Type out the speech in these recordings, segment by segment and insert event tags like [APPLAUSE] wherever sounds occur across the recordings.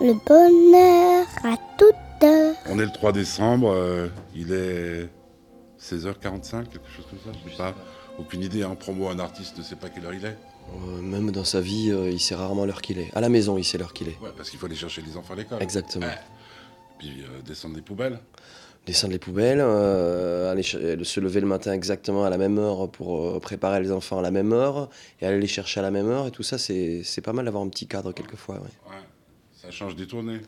le bonheur à toute heure. On est le 3 décembre, euh, il est 16h45, quelque chose comme ça, je sais pas. Aucune idée, en promo, un artiste ne sait pas quelle heure il est. Euh, même dans sa vie, euh, il sait rarement l'heure qu'il est. À la maison, il sait l'heure qu'il est. Ouais, parce qu'il faut aller chercher les enfants à l'école. Exactement. Ouais. Puis euh, descendre des poubelles. Descendre les poubelles, euh, aller se lever le matin exactement à la même heure pour euh, préparer les enfants à la même heure et aller les chercher à la même heure. Et tout ça, c'est c'est pas mal d'avoir un petit cadre quelquefois. ouais. Ouais. Ça change des tournées.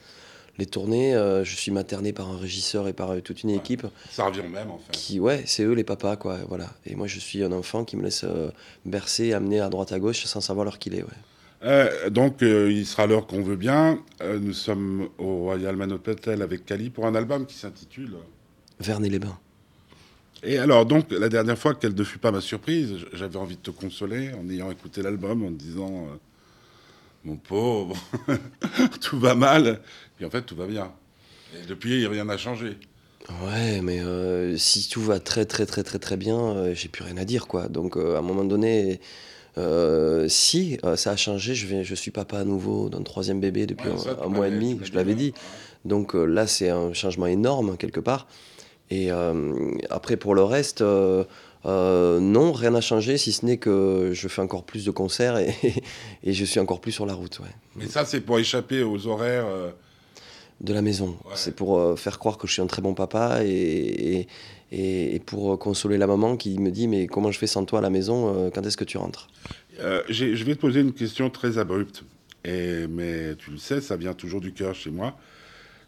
Les tournées, euh, je suis materné par un régisseur et par euh, toute une équipe Ça revient même, en fait. qui, ouais, c'est eux les papas, quoi. Voilà. Et moi, je suis un enfant qui me laisse euh, bercer, amener à droite à gauche sans savoir l'heure qu'il est. Ouais. Donc, il sera l'heure qu'on veut bien. Nous sommes au Royal Manor Hotel avec Cali pour un album qui s'intitule. Vernet-les-Bains. Et alors, donc, la dernière fois, quelle ne fut pas ma surprise, j'avais envie de te consoler en ayant écouté l'album, en te disant Mon pauvre, [LAUGHS] tout va mal. Et en fait, tout va bien. Et depuis, rien n'a changé. Ouais, mais euh, si tout va très très très très très bien, euh, j'ai plus rien à dire quoi. Donc euh, à un moment donné, si ça a changé, je vais, je suis papa à nouveau d'un troisième bébé depuis Ouais, un, ça, un mois et demi, je l'avais dit. Donc euh, là, c'est un changement énorme quelque part. Et après pour le reste, euh, non, rien n'a changé, si ce n'est que je fais encore plus de concerts et, [LAUGHS] et je suis encore plus sur la route. Ouais. Mais ça, c'est pour échapper aux horaires. euh, De la maison. Ouais. C'est pour euh, faire croire que je suis un très bon papa et, et, et- et pour consoler la maman qui me dit Mais comment je fais sans toi à la maison Quand est-ce que tu rentres? Je vais te poser une question très abrupte, et, mais tu le sais, ça vient toujours du cœur chez moi.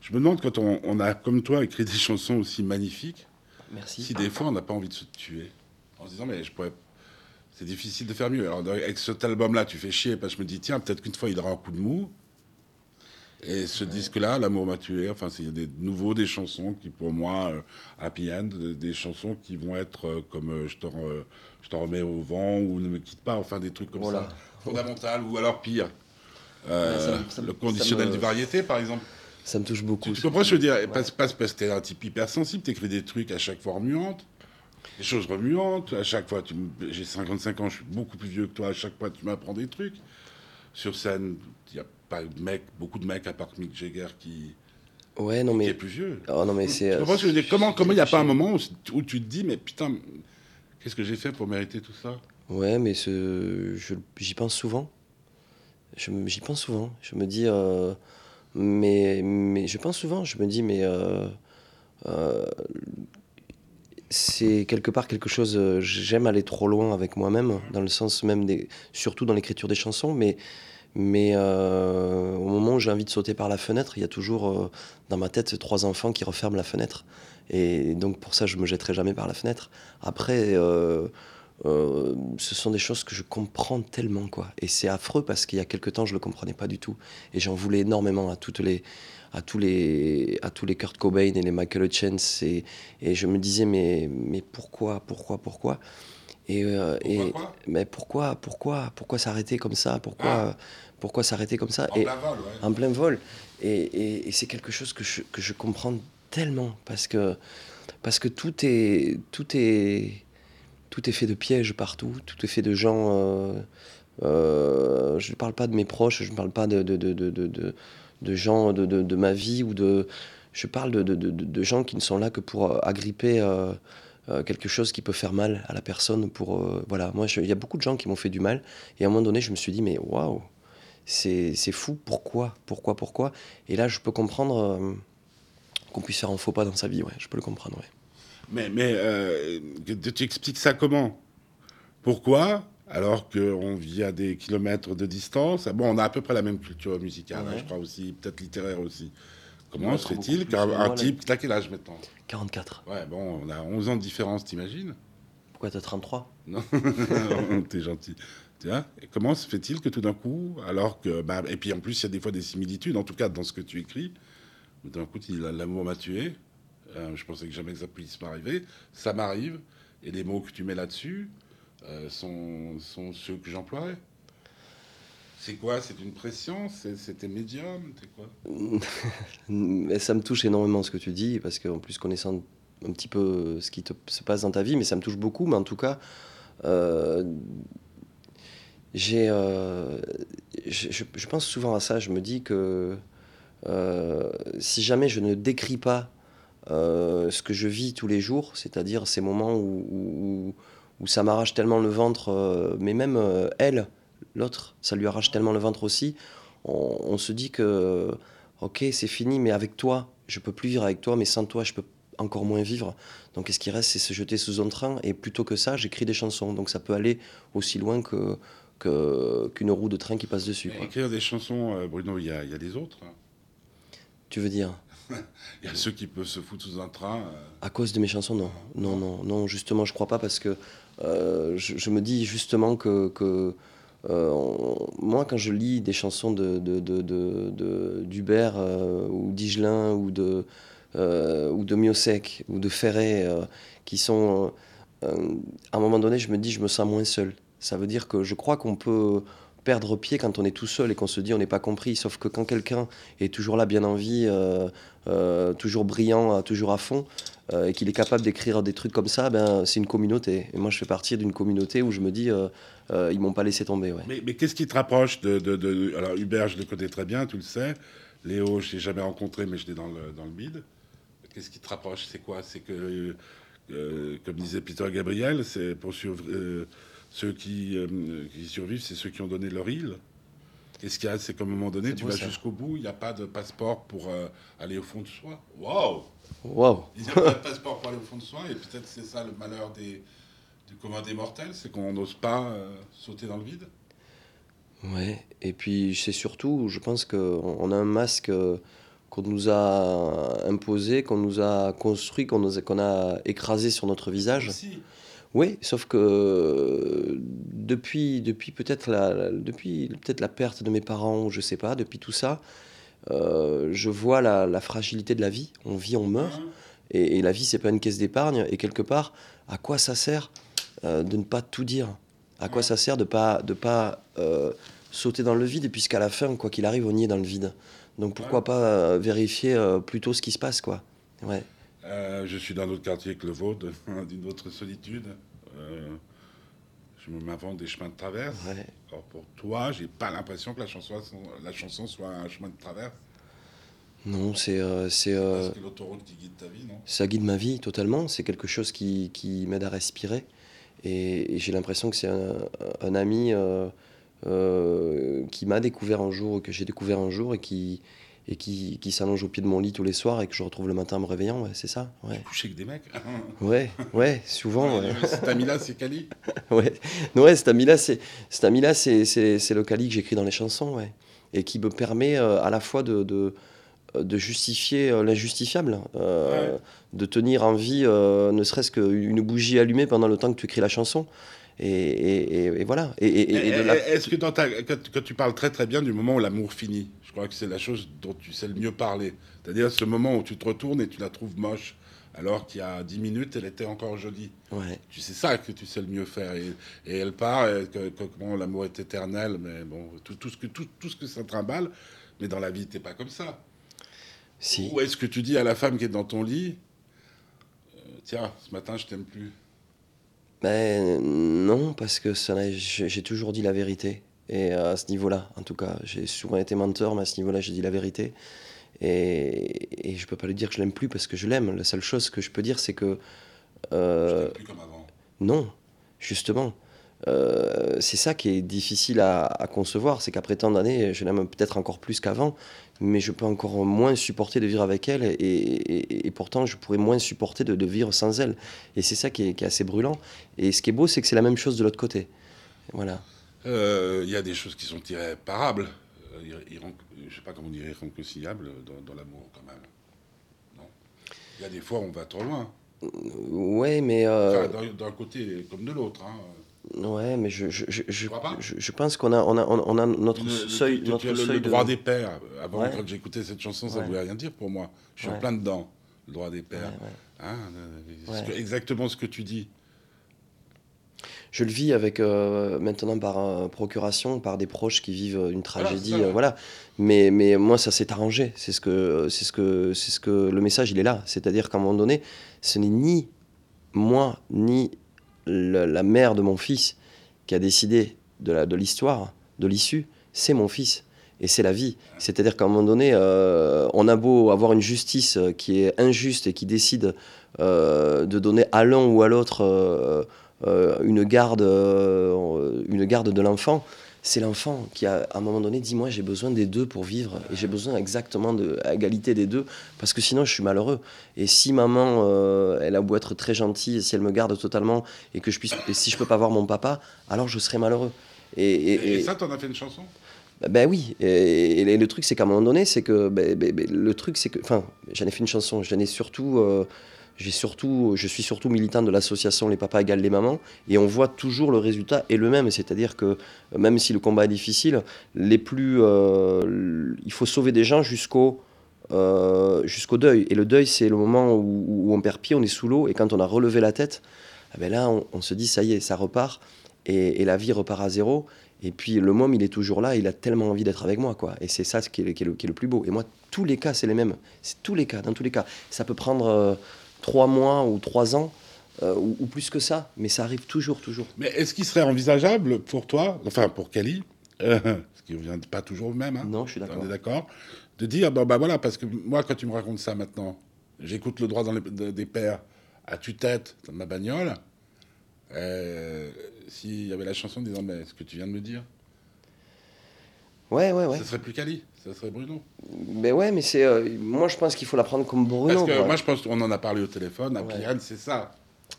Je me demande, quand on, on a, comme toi, écrit des [LAUGHS] chansons aussi magnifiques, Merci. si des fois on n'a pas envie de se tuer, en se disant, mais je pourrais. C'est difficile de faire mieux. Alors, avec cet album-là, tu fais chier, parce que je me dis, tiens, peut-être qu'une fois il aura un coup de mou. Et ce disque-là, L'amour m'a tué, enfin, c'est des nouveaux, des chansons qui, pour moi, euh, happy end, des, chansons qui vont être euh, comme euh, je t'en re- je t'en remets au vent ou Ne me quitte pas, enfin, des trucs comme Voilà. ça. Fondamental, ou alors pire. Euh, Ouais, ça me- ça me- le conditionnel me- du variété, par exemple. Ça me touche beaucoup. Tu, tu comprends ce que je veux dire? Parce, parce, parce que t'es un type hypersensible, t'écris des trucs à chaque fois remuantes, des choses remuantes, à chaque fois, j'ai 55 ans, je suis beaucoup plus vieux que toi, à chaque fois tu m'apprends des trucs. Sur scène, il n'y a pas de mecs, beaucoup de mecs à part Mick Jagger qui, Ouais, non qui est plus vieux. Oh, non, mais c'est. Euh, Comment il n'y a pas un moment où, où tu te dis, mais putain, qu'est-ce que j'ai fait pour mériter tout ça? Ouais, mais ce... j'y pense souvent. J'y pense souvent. Je me dis. euh, Mais, mais je pense souvent. Je me dis, mais. euh, euh, C'est quelque part quelque chose. euh, J'aime aller trop loin avec moi-même, dans le sens même des. Surtout dans l'écriture des chansons, mais. Mais euh, au moment où j'ai envie de sauter par la fenêtre, il y a toujours euh, dans ma tête trois enfants qui referment la fenêtre. Et donc pour ça, je me jetterai jamais par la fenêtre. Après, euh, ce sont des choses que je comprends tellement, quoi. Et c'est affreux parce qu'il y a quelque temps, je le comprenais pas du tout. Et j'en voulais énormément à toutes les, à tous les, à tous les Kurt Cobain et les Michael Hutchence. Et, et je me disais, mais, mais pourquoi, pourquoi, pourquoi? Et, euh, Pourquoi et quoi? mais pourquoi, pourquoi, pourquoi s'arrêter comme ça? Pourquoi, Ah. pourquoi s'arrêter comme ça? En Et- plein vol, ouais. en plein vol. Et, et- et c'est quelque chose que je, que je comprends tellement parce que, parce que tout, est, tout, est, tout est fait de pièges partout, tout est fait de gens. euh, euh, je ne parle pas de mes proches, je ne parle pas de, de, de, de, de, gens de, ma vie ou de. Je parle de, gens qui ne sont là que pour euh, agripper quelque chose qui peut faire mal à la personne. Pour, voilà, moi, il y a beaucoup de gens qui m'ont fait du mal. Et à un moment donné, je me suis dit, mais waouh, c'est fou, pourquoi Pourquoi Pourquoi? Et là, je peux comprendre qu'on puisse faire un faux pas dans sa vie, ouais, je peux le comprendre, ouais. Mais, mais euh, tu expliques ça comment? Pourquoi? Alors qu'on vit à des kilomètres de distance. Bon, on a à peu près la même culture musicale, hein, je crois aussi, peut-être littéraire aussi. Comment se fait-il qu'un type... T'as quel âge maintenant? 44. Ouais, bon, on a 11 ans de différence, t'imagines? Pourquoi t'as 33 Non [LAUGHS] T'es gentil. Tu vois? Et comment se fait-il que tout d'un coup, alors que... Bah, et puis en plus, il y a des fois des similitudes, en tout cas dans ce que tu écris, d'un coup, l'amour m'a tué, Euh, je pensais que jamais que ça puisse m'arriver, ça m'arrive, et les mots que tu mets là-dessus euh, sont, ceux que j'emploierais. C'est quoi? C'est une pression? C'était médium? Quoi? [LAUGHS] Ça me touche énormément ce que tu dis, parce qu'en plus, connaissant un petit peu ce qui se passe dans ta vie, mais ça me touche beaucoup. Mais en tout cas, euh, j'ai, je, pense souvent à ça. Je me dis que si jamais je ne décris pas ce que je vis tous les jours, c'est-à-dire ces moments où, où, où ça m'arrache tellement le ventre, euh, mais même euh, elle, l'autre, ça lui arrache tellement le ventre aussi, on, on se dit que, ok, c'est fini, mais avec toi, je peux plus vivre avec toi, mais sans toi, je peux encore moins vivre. Donc, ce qui reste, c'est se jeter sous un train, et plutôt que ça, j'écris des chansons. Donc, ça peut aller aussi loin que qu'une roue de train qui passe dessus. quoi. Écrire des chansons, euh, Bruno, il y a, il y a des autres. hein. Tu veux dire? [LAUGHS] Il y a ceux qui peuvent se foutre sous un train. euh, À cause de mes chansons, non. Non, non, non, justement, je crois pas parce que euh, je, me dis justement que, euh, moi, quand je lis des chansons de, de, d'Hubert ou d'Igelin ou de, ou de Miossec ou de Ferré qui sont. à un moment donné, je me dis, je me sens moins seul. Ça veut dire que je crois qu'on peut perdre pied quand on est tout seul et qu'on se dit on n'est pas compris. Sauf que quand quelqu'un est toujours là, bien en vie, euh, euh, toujours brillant, euh, toujours à fond, et qu'il est capable d'écrire des trucs comme ça, ben, c'est une communauté. Et moi, je fais partie d'une communauté où je me dis, ils m'ont pas laissé tomber. Mais, qu'est-ce qui te rapproche de, Alors, Hubert, je le connais très bien, tu le sais. Léo, je l'ai jamais rencontré, mais je l'ai dans le, dans le bide. Qu'est-ce qui te rapproche? C'est quoi? C'est que, comme disait Peter Gabriel, c'est pour euh, ceux qui, euh, qui survivent, c'est ceux qui ont donné leur île. Qu'est-ce qu'il y a C'est qu'à un moment donné, tu vas jusqu'au bout, il n'y a pas de passeport pour euh, aller au fond de soi. Waouh Waouh! Il n'y a pas de passeport pour aller au fond de soi, et peut-être c'est ça le malheur des, du commun des mortels, c'est qu'on n'ose pas euh, sauter dans le vide. Ouais, et puis c'est surtout, je pense qu'on on a un masque qu'on nous a imposé, qu'on nous a construit, qu'on a, a écrasé sur notre visage. Aussi. Oui, sauf que euh, depuis, depuis peut-être la, depuis peut-être la perte de mes parents, je sais pas, depuis tout ça, euh, je vois la, la fragilité de la vie. On vit, on meurt, Hein et, et la vie c'est pas une caisse d'épargne. Et quelque part, à quoi ça sert euh, de ne pas tout dire? À quoi ça sert de pas de pas euh, sauter dans le vide, puisqu'à la fin, quoi qu'il arrive, on y est dans le vide? Donc pourquoi pas vérifier plutôt ce qui se passe, quoi? Ouais. Euh, je suis dans un autre quartier que le vôtre, [LAUGHS] d'une autre solitude. Euh, je m'invente des chemins de traverse. Ouais. Alors pour toi, j'ai pas l'impression que la chanson, la chanson soit un chemin de traverse. Non, c'est euh, c'est euh, l'autoroute qui guide ta vie, non? ça guide ma vie totalement. C'est quelque chose qui, qui m'aide à respirer. Et, et j'ai l'impression que c'est un, un ami euh, qui m'a découvert un jour, que j'ai découvert un jour et qui, et qui, qui s'allonge au pied de mon lit tous les soirs et que je retrouve le matin en me réveillant. Ouais, c'est ça. Ouais, Coucher avec des mecs. [LAUGHS] ouais, ouais souvent. ouais. Cet ami-là, c'est Cali. [LAUGHS] ouais. Ouais, cet ami-là, c'est le Kali que j'écris dans les chansons, ouais, et qui me permet euh, à la fois de de, de justifier euh, l'injustifiable, euh, Ouais. de tenir en vie, euh, ne serait-ce qu'une bougie allumée pendant le temps que tu écris la chanson, et, et, et- et voilà. Et, de la- Est-ce que dans ta, que, que tu parles très très bien du moment où l'amour finit Je crois que c'est la chose dont tu sais le mieux parler. C'est-à-dire ce moment où tu te retournes et tu la trouves moche, alors qu'il y a 10 minutes, elle était encore jolie. ouais. Tu sais ça que tu sais le mieux faire. Et, et elle part, et que, que bon, l'amour est éternel, mais bon, tout, tout, ce que, tout, tout ce que ça trimballe. Mais dans la vie, t'es pas comme ça. Si. Ou est-ce que tu dis à la femme qui est dans ton lit, euh, tiens, ce matin, je t'aime plus Ben non, parce que j'ai toujours dit la vérité. Et à ce niveau-là, en tout cas, j'ai souvent été menteur, mais à ce niveau-là, j'ai dit la vérité. Et, et je peux pas lui dire que je l'aime plus parce que je l'aime. La seule chose que je peux dire, c'est que euh, plus comme avant. non, justement. Euh, c'est ça qui est difficile à, à concevoir, c'est qu'après tant d'années, je l'aime peut-être encore plus qu'avant, mais je peux encore moins supporter de vivre avec elle, et, et- et pourtant je pourrais moins supporter de, de vivre sans elle. Et c'est ça qui est, qui est assez brûlant. Et ce qui est beau, c'est que c'est la même chose de l'autre côté. Voilà. Euh, Il y a des choses qui sont irréparables. Euh, irré- je sais pas comment dire, irréconciliables dans, dans l'amour, quand même. Il y a des fois, on va trop loin. Ouais, mais euh, Enfin, d'un côté comme de l'autre. Hein. Ouais, mais je, je, je, je, je- pense qu'on a, on a, on a notre Le- le- seuil, tu notre le, seuil le de- droit des pères. Avant, Ouais. quand j'écoutais cette chanson, ça Ouais. voulait rien dire pour moi. Je suis en plein dedans, le droit des pères. Hein, euh, ce que- exactement ce que tu dis. Je le vis avec euh, maintenant par euh, procuration, par des proches qui vivent une tragédie, ça, euh, voilà. Mais, mais moi, ça s'est arrangé. C'est ce que, c'est ce que, c'est ce que le message, il est là. C'est-à-dire qu'à un moment donné, ce n'est ni moi ni la mère de mon fils qui a décidé de l'histoire, de l'issue. C'est mon fils. Et c'est la vie. C'est-à-dire qu'à un moment donné, euh, on a beau avoir une justice euh, qui est injuste et qui décide euh, de donner à l'un ou à l'autre une, garde, une garde de l'enfant, c'est l'enfant qui, a, à un moment donné, dit Moi, j'ai besoin des deux pour vivre. Et j'ai besoin exactement de à égalité des deux, parce que sinon, je suis malheureux. Et si maman, euh, elle a beau être très gentille, et si elle me garde totalement, et que je puisse, et si je peux pas voir mon papa, alors je serai malheureux. Et, et- Et, et- ça, t'en as fait une chanson? Ben oui, et, le truc c'est qu'à un moment donné, c'est que ben, ben, ben, le truc c'est que, enfin, j'en ai fait une chanson, j'en ai surtout, euh, surtout, je suis surtout militant de l'association Les Papas égale les mamans, et on voit toujours le résultat est le même, c'est-à-dire que même si le combat est difficile, les plus, euh, il faut sauver des gens jusqu'au euh, jusqu'au deuil, et le deuil c'est le moment où, on perd pied, on est sous l'eau, et quand on a relevé la tête, ah ben là on, se dit ça y est, ça repart, et, la vie repart à zéro. Et puis le môme, il est toujours là, il a tellement envie d'être avec moi, quoi. Et c'est ça qui est, qui est le, qui est le plus beau. Et moi, tous les cas, c'est les mêmes. C'est tous les cas, dans tous les cas. Ça peut prendre euh, trois mois ou trois ans, euh, ou, ou plus que ça, mais ça arrive toujours, toujours. Mais est-ce qu'il serait envisageable pour toi, enfin pour euh, [LAUGHS] ce qui ne vient pas toujours au même, hein, Non, je suis d'accord. d'accord, de dire, bon bah voilà, parce que moi quand tu me racontes ça maintenant, j'écoute le droit dans les, de- des pères à tue-tête dans ma bagnole, euh, s'il y avait la chanson disant, mais ce que tu viens de me dire, Ouais, ouais, ouais. ce serait plus Kali, ce serait Bruno. Mais ouais, mais c'est. euh, moi, je pense qu'il faut la prendre comme Bruno. Parce que quoi. moi je pense qu'on en a parlé au téléphone, à Ouais. C'est ça.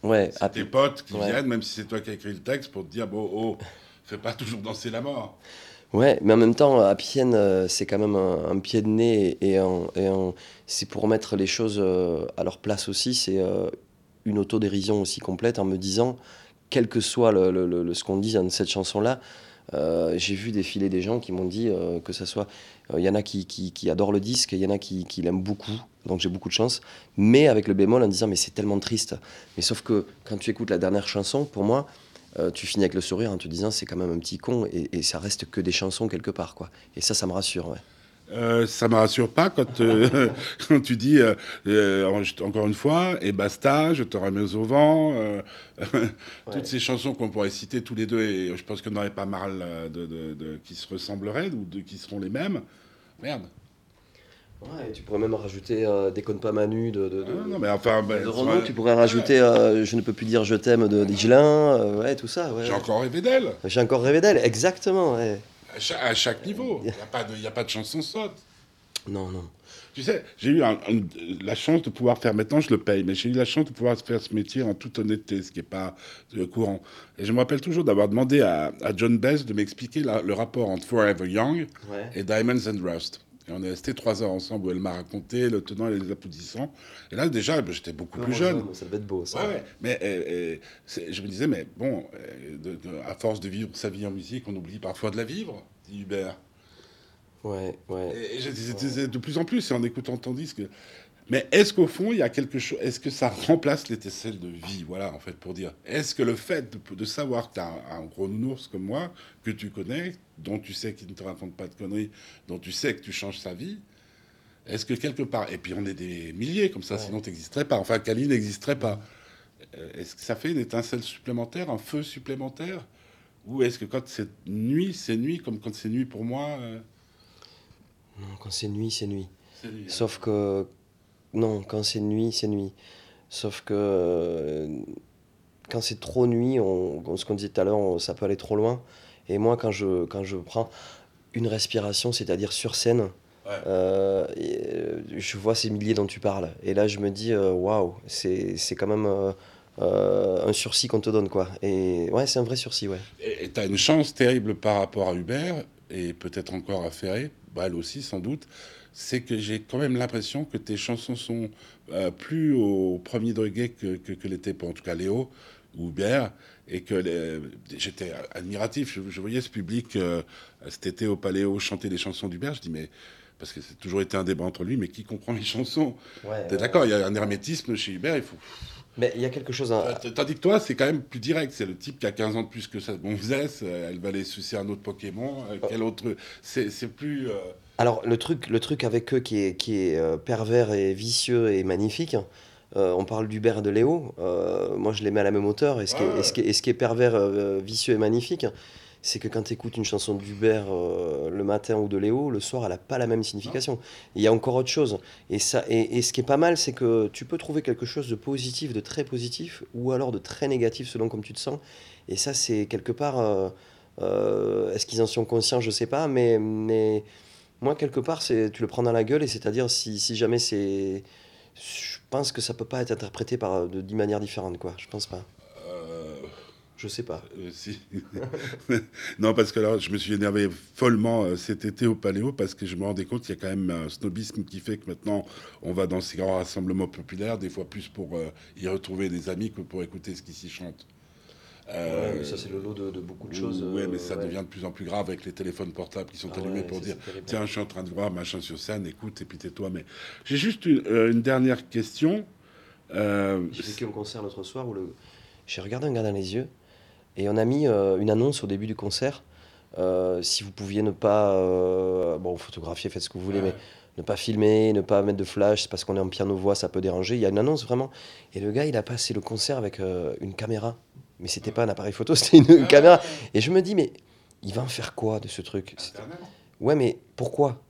ouais, C'est à- tes potes qui Ouais. viennent, même si c'est toi qui as écrit le texte, pour te dire, bon, oh, fais pas toujours danser la mort. Ouais, mais en même temps, à Pienne, euh, c'est quand même un, un pied de nez et, c'est pour mettre les choses euh, à leur place aussi. C'est une autodérision aussi complète en me disant, quel que soit le, le- le- le- ce qu'on dit dans cette chanson-là, euh, j'ai vu défiler des gens qui m'ont dit euh, que ça soit. Il y en a qui, qui, adorent le disque, il y en a qui, qui l'aiment beaucoup, donc j'ai beaucoup de chance. Mais avec le bémol en disant, mais c'est tellement triste. Mais sauf que quand tu écoutes la dernière chanson, pour moi, euh, tu finis avec le sourire en te disant c'est quand même un petit con et, ça reste que des chansons quelque part quoi. Et ça, ça me rassure. Euh, ça me rassure pas quand, euh, [LAUGHS] quand tu dis euh, encore une fois et basta, je te remets au vent. [LAUGHS] Toutes ces chansons qu'on pourrait citer tous les deux et je pense qu'il n'y en aurait pas mal de, de- de- qui se ressembleraient ou de, qui seront les mêmes. Merde. Ouais, et tu pourrais même rajouter Déconne pas Manu de, de, Ah, non mais enfin, Renaud. Tu pourrais rajouter Je ne peux plus dire je t'aime de Digelin. euh, ouais, tout ça. Ouais. j'ai encore rêvé d'elle J'ai encore rêvé d'elle, exactement. ouais. À chaque, à chaque niveau. Il n'y a a pas de chanson sotte. Non, non. Tu sais, j'ai eu un- un- la chance de pouvoir faire, maintenant je le paye, mais j'ai eu la chance de pouvoir faire ce métier en toute honnêteté, ce qui n'est pas euh, courant. Et je me rappelle toujours d'avoir demandé à, à John Best de m'expliquer le rapport entre Forever Young Ouais. et Diamonds and Rust. Et on est resté trois heures ensemble où elle m'a raconté le tenant et les applaudissants. Et là, déjà, j'étais beaucoup plus jeune. Ça devait être beau, ça. Ouais, ouais. Mais euh, euh, je me disais, mais bon, euh, de- de- à force de vivre sa vie en musique, on oublie parfois de la vivre, dit Hubert. Ouais, ouais. Et je de plus en plus, et en écoutant ton disque. Mais est-ce qu'au fond, il y a quelque chose. Est-ce que ça remplace l'étincelle de vie Voilà, en fait, pour dire. Est-ce que le fait de, de savoir que tu as un, un gros nounours comme moi, que tu connais, dont tu sais qu'il ne te raconte pas de conneries, dont tu sais que tu changes sa vie, est-ce que quelque part. Et puis on est des milliers comme ça, Ouais. sinon tu n'existerais pas. Enfin, Kali n'existerait pas. Euh, Est-ce que ça fait une étincelle supplémentaire, un feu supplémentaire? Ou est-ce que quand c'est nuit, c'est nuit, comme quand c'est nuit pour moi euh, Non, quand c'est nuit, c'est nuit. hein Sauf que. Non, quand c'est nuit, c'est nuit. Sauf que. euh, Quand c'est trop nuit, on, ce qu'on disait tout à l'heure, ça peut aller trop loin. Et moi, quand je, quand je prends une respiration, c'est-à-dire sur scène, Ouais. euh, et, je vois ces milliers dont tu parles. Et là, je me dis, waouh, c'est c'est quand même euh, euh, un sursis qu'on te donne, quoi. Et ouais, c'est un vrai sursis, ouais. Et tu as une chance terrible par rapport à Hubert, et peut-être encore à Ferré, bah, elle aussi sans doute, c'est que j'ai quand même l'impression que tes chansons sont euh, plus au premier degré que, que, que l'était pour en tout cas Léo ou Hubert, et que les- j'étais admiratif. Je, je voyais ce public euh, cet été au Paléo chanter des chansons d'Hubert, je dis mais... Parce que c'est toujours été un débat entre lui, mais qui comprend les chansons? Ouais T'es d'accord, il y a un hermétisme chez Hubert, il faut... Mais il y a quelque chose. à- Euh, Tandis que toi, c'est quand même plus direct. C'est le type qui a 15 ans de plus que ça. Bon, Zess, euh, elle va aller sucer un autre Pokémon. euh, quel autre C'est c'est plus. euh, Alors, le truc, le truc avec eux qui est, qui est euh, pervers et vicieux et magnifique, euh, on parle d'Hubert et de Léo, moi je les mets à la même hauteur, et ce, qui, est, Ouais, et ce, qui, est, et ce qui est pervers, vicieux et magnifique, c'est que quand tu écoutes une chanson d'Hubert euh, le matin ou de Léo, le soir, elle n'a pas la même signification. Il y a encore autre chose. Et, ça, et, et ce qui est pas mal, c'est que tu peux trouver quelque chose de positif, de très positif, ou alors de très négatif selon comme tu te sens. Et ça, c'est quelque part. euh, euh, Est-ce qu'ils en sont conscients Je sais pas. Mais, mais moi, quelque part, tu le prends dans la gueule. Et c'est-à-dire, si, si jamais c'est. Je pense que ça peut pas être interprété par de dix manières différentes, quoi. Je pense pas. Je sais pas. euh, si. [LAUGHS] non, parce que là, je me suis énervé follement euh, cet été au Paléo parce que je me rendais compte qu'il y a quand même un snobisme qui fait que maintenant on va dans ces grands rassemblements populaires, des fois plus pour euh, y retrouver des amis que pour écouter ce qui s'y chante. Ouais, mais ça, c'est le lot de, de beaucoup de choses. Euh, mais ça ouais. devient de plus en plus grave avec les téléphones portables qui sont Ah allumés ouais, pour dire tiens, je suis en train de voir machin sur scène, écoute, et puis tais-toi. Mais j'ai juste une, une dernière question. Euh, J'ai vécu un concert l'autre soir où le... j'ai regardé un gars dans les yeux et on a mis euh, une annonce au début du concert. euh, si vous pouviez ne pas euh, bon photographier, faites ce que vous voulez, mais ne pas filmer, ne pas mettre de flash, c'est parce qu'on est en piano voix, ça peut déranger. Il y a une annonce vraiment. Et le gars, il a passé le concert avec euh, une caméra, mais c'était pas un appareil photo, [LAUGHS] c'était une caméra. Et je me dis mais il va en faire quoi de ce truc? Ouais, mais pourquoi?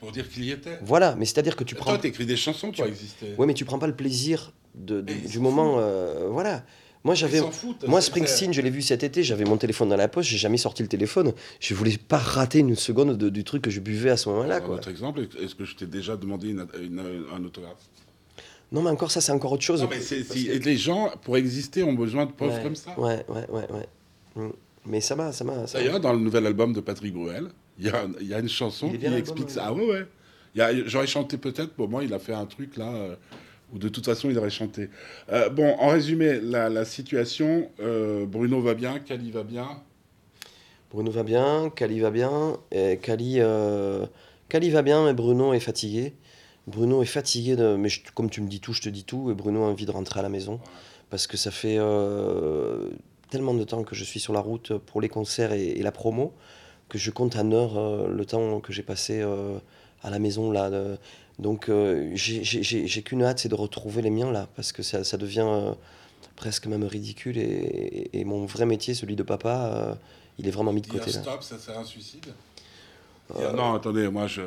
Pour dire qu'il y était. Voilà, mais c'est-à-dire que tu prends. Toi, t'écris des chansons pour exister. Ouais, mais tu prends pas le plaisir de, du moment. euh, voilà. Moi, j'avais. Moi, Springsteen, je l'ai vu cet été, j'avais mon téléphone dans la poche, j'ai jamais sorti le téléphone. Je voulais pas rater une seconde de- du truc que je buvais à ce moment-là. Un autre exemple, est-ce que je t'ai déjà demandé une- une- un autographe? Non, mais encore ça, c'est encore autre chose. Non, mais si- que- les gens, pour exister, ont besoin de preuves Ouais, comme ça. Ouais, ouais, ouais, ouais. Mm. Mais ça m'a, ça m'a. D'ailleurs, dans le nouvel album de Patrick Bruel, il y a, il y a une chanson qui explique ouais. ça. Ah ouais, ouais. Il y a- J'aurais chanté peut-être, pour moi, il a fait un truc là, euh, où de toute façon, il aurait chanté. Euh, bon, en résumé, la, la situation, euh, Bruno va bien, Cali va bien. Bruno va bien, Kali va bien, et Kali, euh, Kali va bien, mais Bruno est fatigué. Bruno est fatigué, de, mais je- comme tu me dis tout, je te dis tout, et Bruno a envie de rentrer à la maison. Parce que ça fait euh, tellement de temps que je suis sur la route pour les concerts et, et la promo, que je compte en heure euh, le temps que j'ai passé euh, à la maison. là. de- donc euh, j'ai- j'ai j'ai- j'ai qu'une hâte, c'est de retrouver les miens là, parce que ça, ça devient euh, presque même ridicule, et, et- et mon vrai métier, celui de papa, euh, il est vraiment mis de côté là. stop, ça c'est un suicide? Non, attendez, moi je-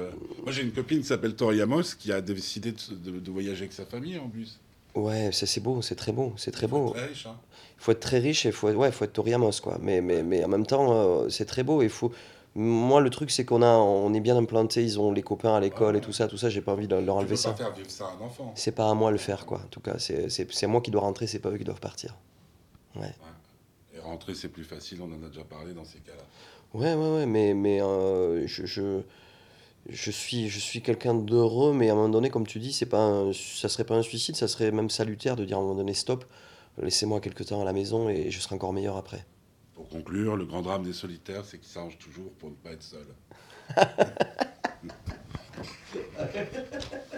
moi, j'ai une copine qui s'appelle Tori Amos qui a décidé de, de- de voyager avec sa famille en bus. Ouais, c'est beau, c'est très beau, c'est très beau. Très riche, hein. Il faut être très riche et il faut, être- ouais, faut être Toriamos, quoi. Mais, mais, mais en même temps, euh, c'est très beau. Il faut... Moi, le truc, c'est qu'on a, on est bien implanté. Ils ont les copains à l'école et tout ça, tout ça. J'ai pas envie de leur enlever ça. faire vivre ça à un enfant. C'est pas à moi de le faire, quoi. En tout cas, c'est c'est- c'est moi qui dois rentrer, c'est pas eux qui doivent partir. Et rentrer, c'est plus facile, on en a déjà parlé dans ces cas-là. Ouais, ouais, ouais, mais, mais euh, je, je, je suis, je suis quelqu'un d'heureux, mais à un moment donné, comme tu dis, c'est pas un- ça serait pas un suicide, ça serait même salutaire de dire à un moment donné stop, laissez-moi quelques temps à la maison et je serai encore meilleur après. Pour conclure, le grand drame des solitaires, c'est qu'ils s'arrangent toujours pour ne pas être seuls. [LAUGHS]